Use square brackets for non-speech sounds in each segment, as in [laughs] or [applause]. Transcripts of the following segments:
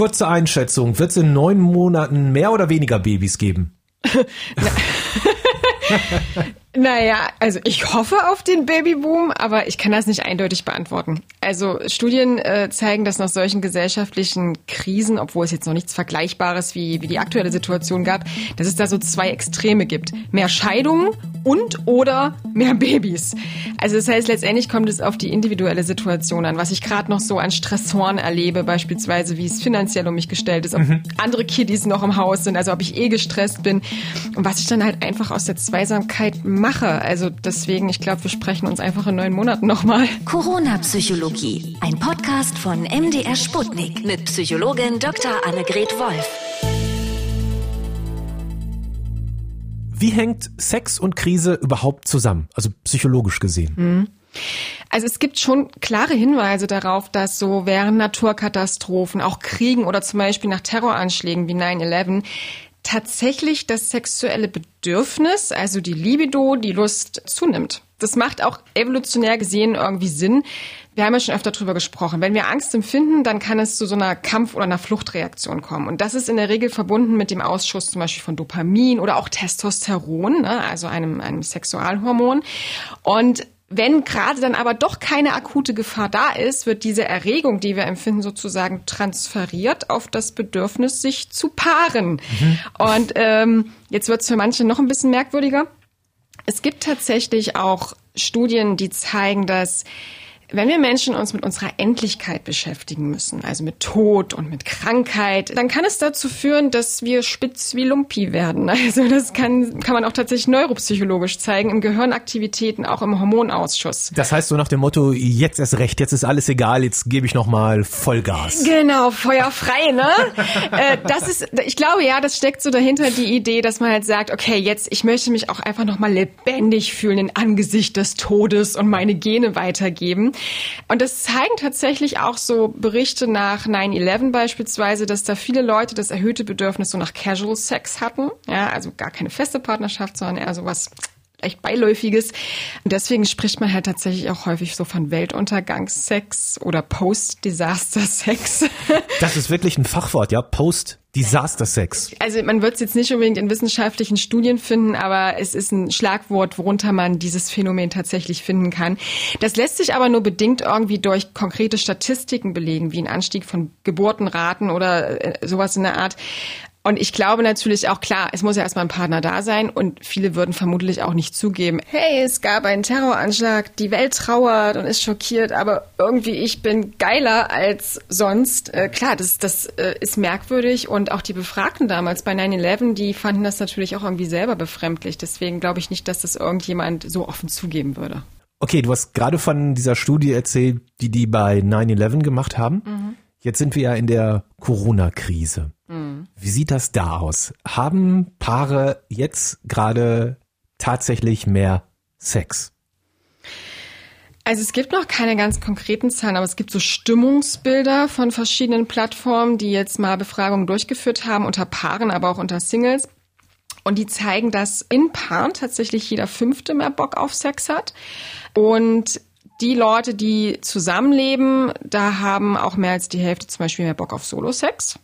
kurze Einschätzung. Wird es in neun Monaten mehr oder weniger Babys geben? [laughs] Naja, also ich hoffe auf den Babyboom, aber ich kann das nicht eindeutig beantworten. Also Studien äh, zeigen, dass nach solchen gesellschaftlichen Krisen, obwohl es jetzt noch nichts Vergleichbares wie, wie die aktuelle Situation gab, dass es da so zwei Extreme gibt. Mehr Scheidungen und oder mehr Babys. Also das heißt, letztendlich kommt es auf die individuelle Situation an, was ich gerade noch so an Stressoren erlebe, beispielsweise wie es finanziell um mich gestellt ist, ob mhm. andere Kiddies noch im Haus sind, also ob ich eh gestresst bin und was ich dann halt einfach aus der Zweisamkeit mache. Also deswegen, ich glaube, wir sprechen uns einfach in neun Monaten nochmal. Corona-Psychologie, ein Podcast von MDR Sputnik mit Psychologin Dr. Annegret Wolf. Wie hängt Sex und Krise überhaupt zusammen, also psychologisch gesehen? Mhm. Also es gibt schon klare Hinweise darauf, dass so während Naturkatastrophen, auch Kriegen oder zum Beispiel nach Terroranschlägen wie 9-11 tatsächlich das sexuelle Bedürfnis, also die Libido, die Lust zunimmt. Das macht auch evolutionär gesehen irgendwie Sinn. Wir haben ja schon öfter drüber gesprochen. Wenn wir Angst empfinden, dann kann es zu so einer Kampf- oder einer Fluchtreaktion kommen. Und das ist in der Regel verbunden mit dem Ausschuss zum Beispiel von Dopamin oder auch Testosteron, ne, also einem, einem Sexualhormon. Und wenn gerade dann aber doch keine akute Gefahr da ist, wird diese Erregung, die wir empfinden, sozusagen transferiert auf das Bedürfnis, sich zu paaren. Mhm. Und ähm, jetzt wird es für manche noch ein bisschen merkwürdiger. Es gibt tatsächlich auch Studien, die zeigen, dass wenn wir Menschen uns mit unserer Endlichkeit beschäftigen müssen, also mit Tod und mit Krankheit, dann kann es dazu führen, dass wir spitz wie Lumpi werden. [laughs] Also das kann, kann man auch tatsächlich neuropsychologisch zeigen, in Gehirnaktivitäten, auch im Hormonausschuss. Das heißt so nach dem Motto, jetzt ist recht, jetzt ist alles egal, jetzt gebe ich nochmal Vollgas. Genau, feuerfrei, ne? [laughs] Äh, das ist, ich glaube ja, das steckt so dahinter die Idee, dass man halt sagt, okay, jetzt, ich möchte mich auch einfach nochmal lebendig fühlen in Angesicht des Todes und meine Gene weitergeben. Und das zeigen tatsächlich auch so Berichte nach 9-11 beispielsweise, dass da viele Leute das erhöhte Bedürfnis so nach Casual Sex hatten. Ja, also gar keine feste Partnerschaft, sondern eher sowas echt beiläufiges. Und deswegen spricht man halt tatsächlich auch häufig so von Weltuntergangssex oder Post-Disaster-Sex. Das ist wirklich ein Fachwort, ja, Post Disaster Sex. Also man wird es jetzt nicht unbedingt in wissenschaftlichen Studien finden, aber es ist ein Schlagwort, worunter man dieses Phänomen tatsächlich finden kann. Das lässt sich aber nur bedingt irgendwie durch konkrete Statistiken belegen, wie ein Anstieg von Geburtenraten oder äh, sowas in der Art. Und ich glaube natürlich auch, klar, es muss ja erstmal ein Partner da sein und viele würden vermutlich auch nicht zugeben, hey, es gab einen Terroranschlag, die Welt trauert und ist schockiert, aber irgendwie ich bin geiler als sonst. Äh, klar, das, das äh, ist merkwürdig und auch die Befragten damals bei 9-11, die fanden das natürlich auch irgendwie selber befremdlich. Deswegen glaube ich nicht, dass das irgendjemand so offen zugeben würde. Okay, du hast gerade von dieser Studie erzählt, die die bei 9-11 gemacht haben. Mhm. Jetzt sind wir ja in der Corona-Krise. Mhm. Wie sieht das da aus? Haben Paare jetzt gerade tatsächlich mehr Sex? Also es gibt noch keine ganz konkreten Zahlen, aber es gibt so Stimmungsbilder von verschiedenen Plattformen, die jetzt mal Befragungen durchgeführt haben, unter Paaren, aber auch unter Singles. Und die zeigen, dass in Paaren tatsächlich jeder Fünfte mehr Bock auf Sex hat. Und die Leute, die zusammenleben, da haben auch mehr als die Hälfte zum Beispiel mehr Bock auf Solo-Sex.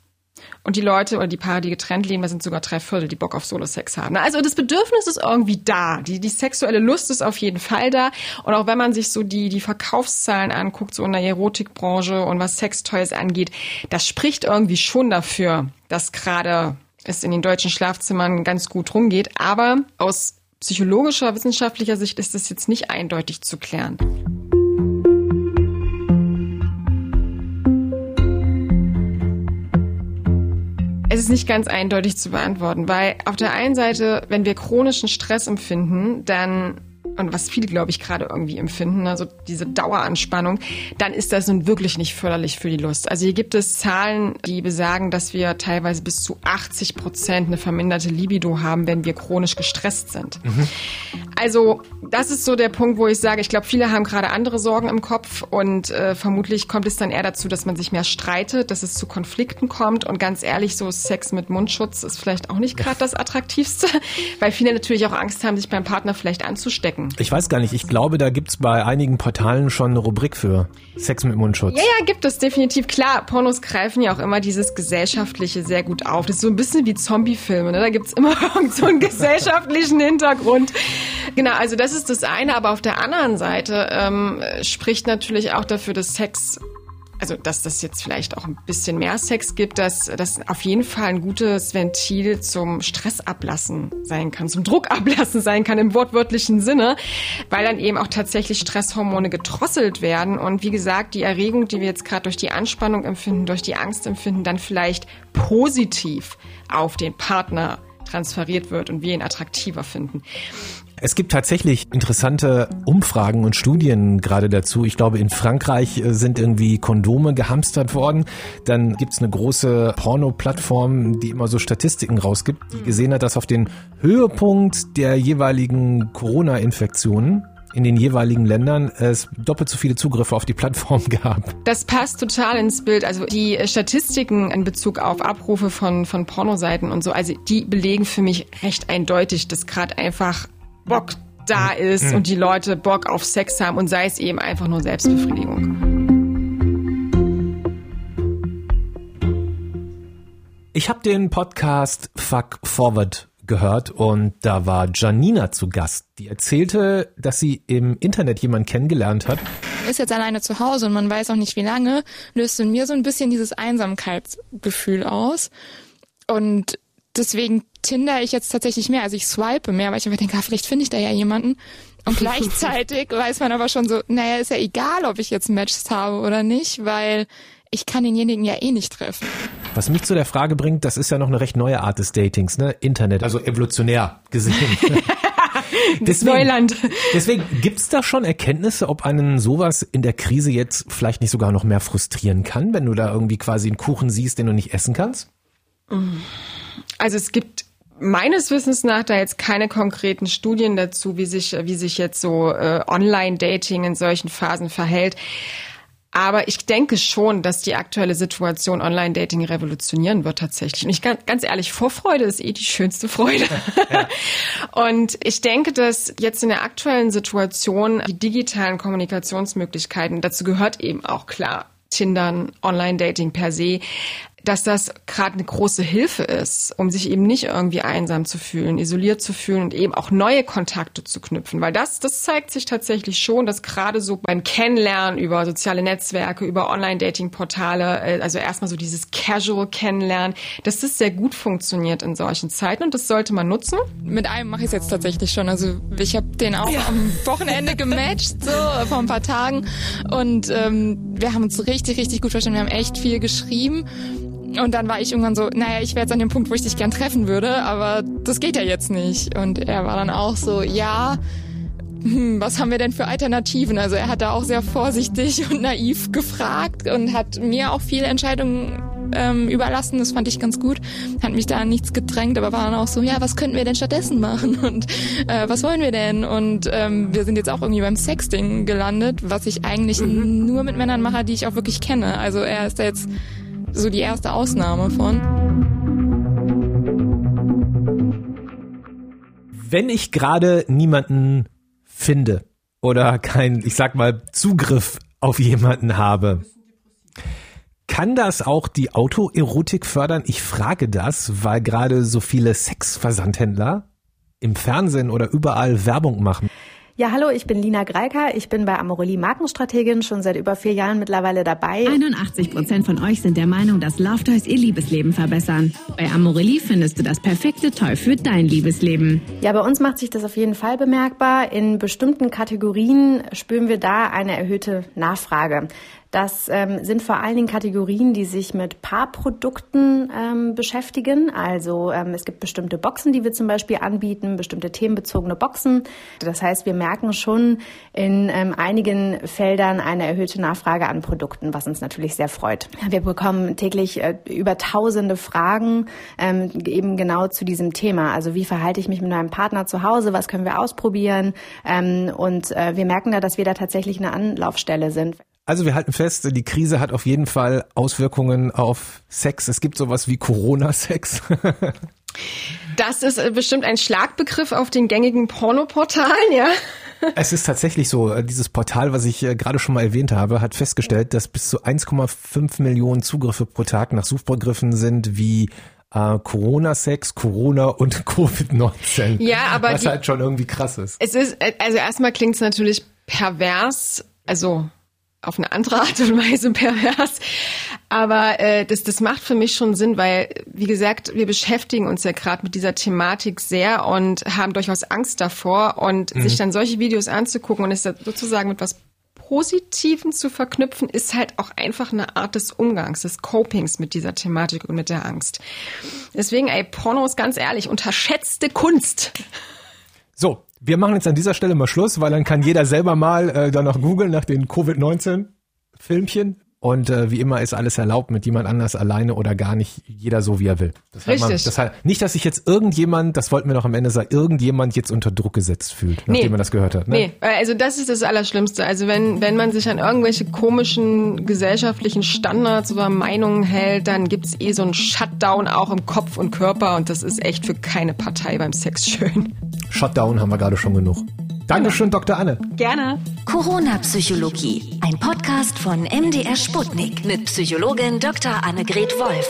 Und die Leute oder die Paare, die getrennt leben, da sind sogar drei Viertel, die Bock auf Solo-Sex haben. Also das Bedürfnis ist irgendwie da. Die, die sexuelle Lust ist auf jeden Fall da. Und auch wenn man sich so die, die Verkaufszahlen anguckt, so in der Erotikbranche und was Sextoys angeht, das spricht irgendwie schon dafür, dass gerade es in den deutschen Schlafzimmern ganz gut rumgeht. Aber aus psychologischer, wissenschaftlicher Sicht ist das jetzt nicht eindeutig zu klären. Es ist nicht ganz eindeutig zu beantworten, weil auf der einen Seite, wenn wir chronischen Stress empfinden, dann und was viele, glaube ich, gerade irgendwie empfinden, also diese Daueranspannung, dann ist das nun wirklich nicht förderlich für die Lust. Also hier gibt es Zahlen, die besagen, dass wir teilweise bis zu 80 Prozent eine verminderte Libido haben, wenn wir chronisch gestresst sind. Mhm. Also das ist so der Punkt, wo ich sage, ich glaube, viele haben gerade andere Sorgen im Kopf und äh, vermutlich kommt es dann eher dazu, dass man sich mehr streitet, dass es zu Konflikten kommt und ganz ehrlich, so Sex mit Mundschutz ist vielleicht auch nicht gerade [laughs] das Attraktivste, weil viele natürlich auch Angst haben, sich beim Partner vielleicht anzustecken. Ich weiß gar nicht, ich glaube, da gibt's bei einigen Portalen schon eine Rubrik für Sex mit Mundschutz. Ja, ja, gibt es definitiv. Klar, Pornos greifen ja auch immer dieses Gesellschaftliche sehr gut auf. Das ist so ein bisschen wie Zombiefilme, ne? Da gibt's immer [laughs] so einen gesellschaftlichen Hintergrund. Genau, also das ist das eine, aber auf der anderen Seite ähm, spricht natürlich auch dafür, dass Sex also dass das jetzt vielleicht auch ein bisschen mehr Sex gibt, dass das auf jeden Fall ein gutes Ventil zum Stressablassen sein kann, zum Druckablassen [laughs] sein kann im wortwörtlichen Sinne, weil dann eben auch tatsächlich Stresshormone gedrosselt werden und wie gesagt, die Erregung, die wir jetzt gerade durch die Anspannung empfinden, durch die Angst empfinden, dann vielleicht positiv auf den Partner transferiert wird und wir ihn attraktiver finden. Es gibt tatsächlich interessante Umfragen und Studien gerade dazu. Ich glaube, in Frankreich äh, sind irgendwie Kondome gehamstert worden. Dann gibt's eine große Porno-Plattform, die immer so Statistiken rausgibt, die gesehen hat, dass auf den Höhepunkt der jeweiligen Corona-Infektionen in den jeweiligen Ländern es doppelt so viele Zugriffe auf die Plattform [laughs] gab. Das passt total ins Bild. Also die Statistiken in Bezug auf Abrufe von, von Pornoseiten und so, also die belegen für mich recht eindeutig, dass gerade einfach Bock da ist mhm. und die Leute Bock auf Sex haben und sei es eben einfach nur Selbstbefriedigung. Ich habe den Podcast Fuck Forward gehört und da war Janina zu Gast. Die erzählte, dass sie im Internet jemanden kennengelernt hat. Ist jetzt alleine zu Hause und man weiß auch nicht wie lange, löst in mir so ein bisschen dieses Einsamkeitsgefühl aus. Und deswegen Tinder ich jetzt tatsächlich mehr. Also ich swipe mehr, weil ich einfach denke, ah, vielleicht finde ich da ja jemanden. Und [laughs] gleichzeitig weiß man aber schon so, naja, ist ja egal, ob ich jetzt Matches habe oder nicht, weil ich kann denjenigen ja eh nicht treffen. Was mich zu der Frage bringt, das ist ja noch eine recht neue Art des Datings, ne? Internet, also evolutionär gesehen. [laughs] deswegen, Neuland. Deswegen gibt's da schon Erkenntnisse, ob einen sowas in der Krise jetzt vielleicht nicht sogar noch mehr frustrieren kann, wenn du da irgendwie quasi einen Kuchen siehst, den du nicht essen kannst? Also es gibt meines Wissens nach da jetzt keine konkreten Studien dazu, wie sich, wie sich jetzt so äh, Online-Dating in solchen Phasen verhält. Aber ich denke schon, dass die aktuelle Situation Online-Dating revolutionieren wird tatsächlich. Und ich ganz, ehrlich, Vorfreude ist eh die schönste Freude. Ja. [laughs] Und ich denke, dass jetzt in der aktuellen Situation die digitalen Kommunikationsmöglichkeiten, dazu gehört eben auch klar Tindern, Online-Dating per se, dass das gerade eine große Hilfe ist, um sich eben nicht irgendwie einsam zu fühlen, isoliert zu fühlen und eben auch neue Kontakte zu knüpfen. Weil das, das zeigt sich tatsächlich schon, dass gerade so beim Kennenlernen über soziale Netzwerke, über Online-Dating-Portale, äh, also erstmal so dieses Casual Kennenlernen, dass das sehr gut funktioniert in solchen Zeiten und das sollte man nutzen. Mit einem mache ich es jetzt tatsächlich schon. Also ich habe den auch ja. am Wochenende gematcht, so vor ein paar Tagen. Und ähm, wir haben uns richtig, richtig gut verstanden. Wir haben echt viel geschrieben. Und dann war ich irgendwann so, naja, ich wäre jetzt an dem Punkt, wo ich dich gern treffen würde, aber das geht ja jetzt nicht. Und er war dann auch so, ja, hm, was haben wir denn für Alternativen? Also er hat da auch sehr vorsichtig [laughs] und naiv gefragt und hat mir auch viele Entscheidungen ähm, überlassen. Das fand ich ganz gut. Hat mich da nichts gedrängt, aber war dann auch so, ja, was könnten wir denn stattdessen machen? [laughs] Und äh, was wollen wir denn? Und ähm, wir sind jetzt auch irgendwie beim Sexting gelandet, was ich eigentlich mhm. nur mit Männern mache, die ich auch wirklich kenne. Also er ist da jetzt so die erste Ausnahme von. Wenn ich gerade niemanden finde oder kein, ich sag mal, Zugriff auf jemanden habe, kann das auch die Autoerotik fördern? Ich frage das, weil gerade so viele Sexversandhändler im Fernsehen oder überall Werbung machen. Ja, hallo, ich bin Lina Greiker. Ich bin bei Amorelie Markenstrategin schon seit über vier Jahren mittlerweile dabei. 81 Prozent von euch sind der Meinung, dass Love Toys ihr Liebesleben verbessern. Bei Amorelie findest du das perfekte Toy für dein Liebesleben. Ja, bei uns macht sich das auf jeden Fall bemerkbar. In bestimmten Kategorien spüren wir da eine erhöhte Nachfrage. Das ähm, sind vor allen Dingen Kategorien, die sich mit Paarprodukten ähm, beschäftigen. Also ähm, es gibt bestimmte Boxen, die wir zum Beispiel anbieten, bestimmte themenbezogene Boxen. Das heißt, wir merken schon in ähm, einigen Feldern eine erhöhte Nachfrage an Produkten, was uns natürlich sehr freut. Wir bekommen täglich äh, über tausende Fragen ähm, eben genau zu diesem Thema. Also wie verhalte ich mich mit meinem Partner zu Hause? Was können wir ausprobieren? Ähm, und äh, wir merken da, dass wir da tatsächlich eine Anlaufstelle sind. Also wir halten fest, die Krise hat auf jeden Fall Auswirkungen auf Sex. Es gibt sowas wie Corona-Sex. [laughs] Das ist äh, bestimmt ein Schlagbegriff auf den gängigen Pornoportalen, ja. [laughs] Es ist tatsächlich so, äh, dieses Portal, was ich äh, gerade schon mal erwähnt habe, hat festgestellt, dass bis zu 1,5 Millionen Zugriffe pro Tag nach Suchbegriffen sind wie äh, Corona-Sex, Corona und [laughs] Covid-19. Ja, aber was die- halt schon irgendwie krass ist. Es ist, also erstmal klingt es natürlich pervers, also auf eine andere Art und Weise pervers. Aber äh, das, das macht für mich schon Sinn, weil, wie gesagt, wir beschäftigen uns ja gerade mit dieser Thematik sehr und haben durchaus Angst davor. Und sich dann solche Videos anzugucken und es sozusagen mit was Positiven zu verknüpfen, ist halt auch einfach eine Art des Umgangs, des Copings mit dieser Thematik und mit der Angst. Deswegen, ey, Porno ist ganz ehrlich, unterschätzte Kunst. So, wir machen jetzt an dieser Stelle mal Schluss, weil dann kann jeder selber mal äh, danach googeln nach den Covid-19-Filmchen. Und äh, wie immer ist alles erlaubt mit jemand anders alleine oder gar nicht, jeder so wie er will. Das hat Man, Richtig. das hat, nicht, dass sich jetzt irgendjemand, das wollten wir noch am Ende sagen, irgendjemand jetzt unter Druck gesetzt fühlt, nachdem Nee. man das gehört hat. Ne? Nee, also das ist das Allerschlimmste. Also wenn, wenn man sich an irgendwelche komischen gesellschaftlichen Standards oder Meinungen hält, dann gibt's eh so einen Shutdown auch im Kopf und Körper und das ist echt für keine Partei beim Sex schön. Shutdown haben wir gerade schon genug. Dankeschön, Dr. Anne. Gerne. Corona-Psychologie. Ein Podcast von MDR Sputnik mit Psychologin Dr. Annegret Wolf.